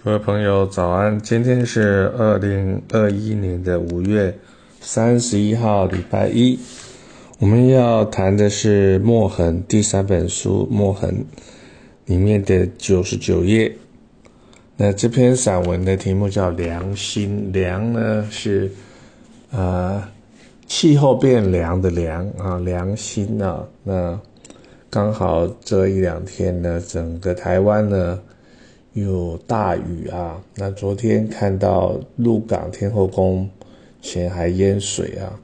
各位朋友，早安！今天是二零二一年的五月三十一号，礼拜一。我们要谈的是《墨痕》第三本书《墨痕》里面的九十九页。那这篇散文的题目叫《良心》，良呢是呃气候变凉的凉啊，良心啊。那刚好这一两天呢，整个台湾呢。有大雨啊！那昨天看到鹿港天后宫前还淹水啊，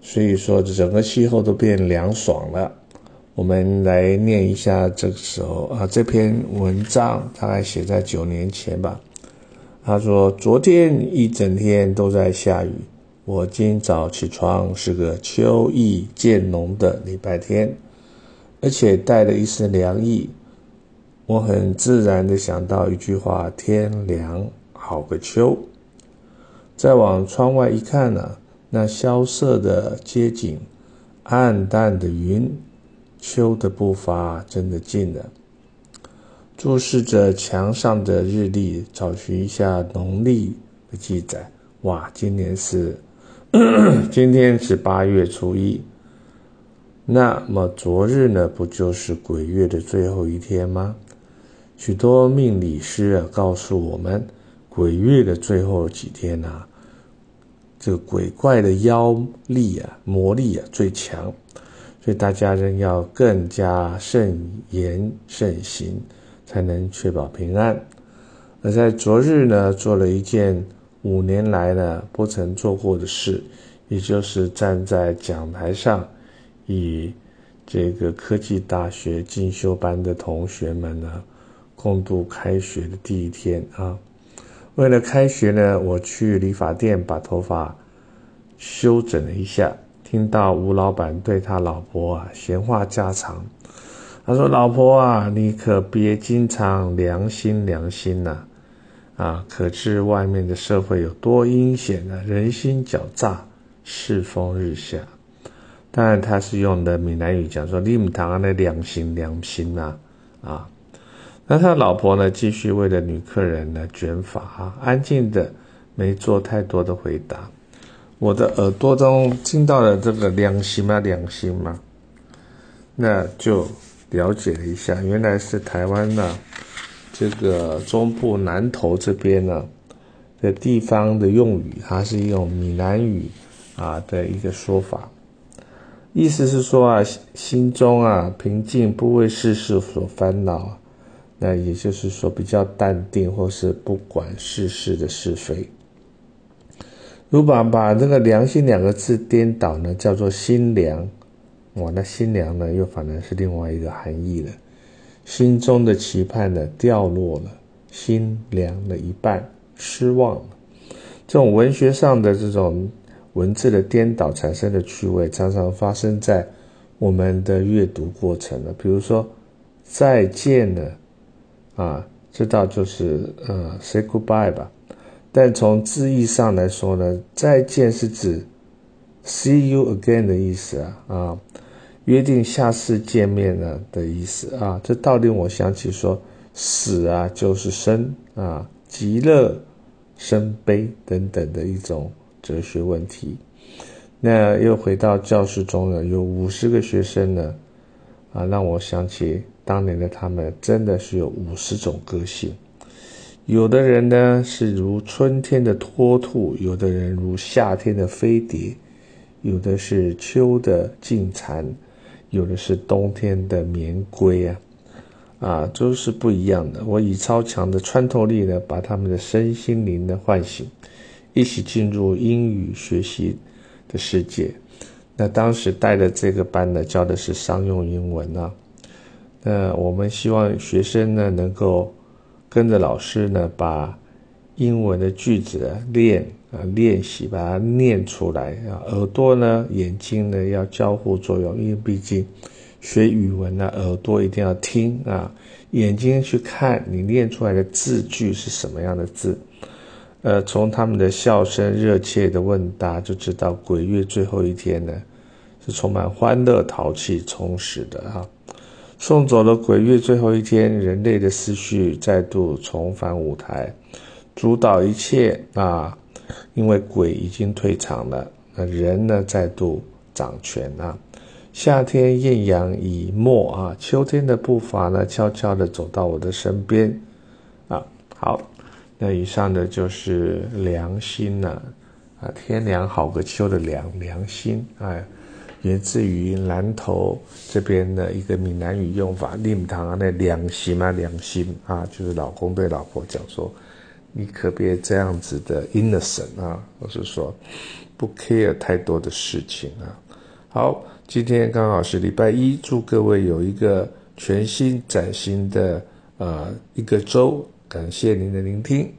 所以说整个气候都变凉爽了。我们来念一下这个时候啊，这篇文章大概写在九年前吧。他说：“昨天一整天都在下雨，我今早起床是个秋意渐浓的礼拜天，而且带了一丝凉意。”我很自然的想到一句话：“天凉好个秋。”再往窗外一看呢，那萧瑟的街景，暗淡的云，秋的步伐真的近了。注视着墙上的日历，找寻一下农历的记载。哇，今年是 今天是八月初一。那么昨日呢？不就是鬼月的最后一天吗？许多命理师啊告诉我们，鬼月的最后几天呐，这个鬼怪的妖力啊、魔力啊最强，所以大家仍要更加慎言慎行，才能确保平安。而在昨日呢，做了一件五年来呢不曾做过的事，也就是站在讲台上，与这个科技大学进修班的同学们呢。共度开学的第一天啊！为了开学呢，我去理发店把头发修整了一下。听到吴老板对他老婆啊闲话家常，他说：“老婆啊，你可别经常良心良心呐！啊，可知外面的社会有多阴险呢？人心狡诈，世风日下。当然，他是用的闽南语讲说：‘你唔谈那良心良心呐！’啊。”那他老婆呢？继续为了女客人呢卷发啊，安静的没做太多的回答。我的耳朵中听到了这个良心吗？良心吗？那就了解了一下，原来是台湾呢，这个中部南投这边呢的地方的用语，它是用闽南语啊的一个说法，意思是说啊，心中啊平静，不为世事所烦恼。那也就是说，比较淡定，或是不管世事的是非。如果把这个“良心”两个字颠倒呢，叫做“心凉”，哇，那“心凉”呢，又反而是另外一个含义了。心中的期盼呢，掉落了，心凉了一半，失望了。这种文学上的这种文字的颠倒产生的趣味，常常发生在我们的阅读过程了。比如说，再见了。啊，知道就是呃，say goodbye 吧。但从字义上来说呢，再见是指 see you again 的意思啊啊，约定下次见面呢的意思啊。这倒令我想起说，死啊就是生啊，极乐生悲等等的一种哲学问题。那又回到教室中呢，有五十个学生呢，啊，让我想起。当年的他们真的是有五十种个性，有的人呢是如春天的脱兔，有的人如夏天的飞蝶，有的是秋的静蝉，有的是冬天的棉龟啊，啊，都是不一样的。我以超强的穿透力呢，把他们的身心灵呢唤醒，一起进入英语学习的世界。那当时带的这个班呢，教的是商用英文啊。那我们希望学生呢能够跟着老师呢把英文的句子练啊练习，把它念出来啊。耳朵呢、眼睛呢要交互作用，因为毕竟学语文呢，耳朵一定要听啊，眼睛去看你念出来的字句是什么样的字。呃，从他们的笑声、热切的问答就知道，鬼月最后一天呢是充满欢乐、淘气、充实的哈。送走了鬼月最后一天，人类的思绪再度重返舞台，主导一切啊！因为鬼已经退场了，那人呢再度掌权啊！夏天艳阳已没啊，秋天的步伐呢悄悄地走到我的身边啊！好，那以上的就是良心了啊！天凉好个秋的良良心哎。源自于南投这边的一个闽南语用法，令堂啊，那良心啊，良心啊，就是老公对老婆讲说，你可别这样子的 innocent 啊，我是说不 care 太多的事情啊。好，今天刚好是礼拜一，祝各位有一个全新崭新的呃一个周，感谢您的聆听。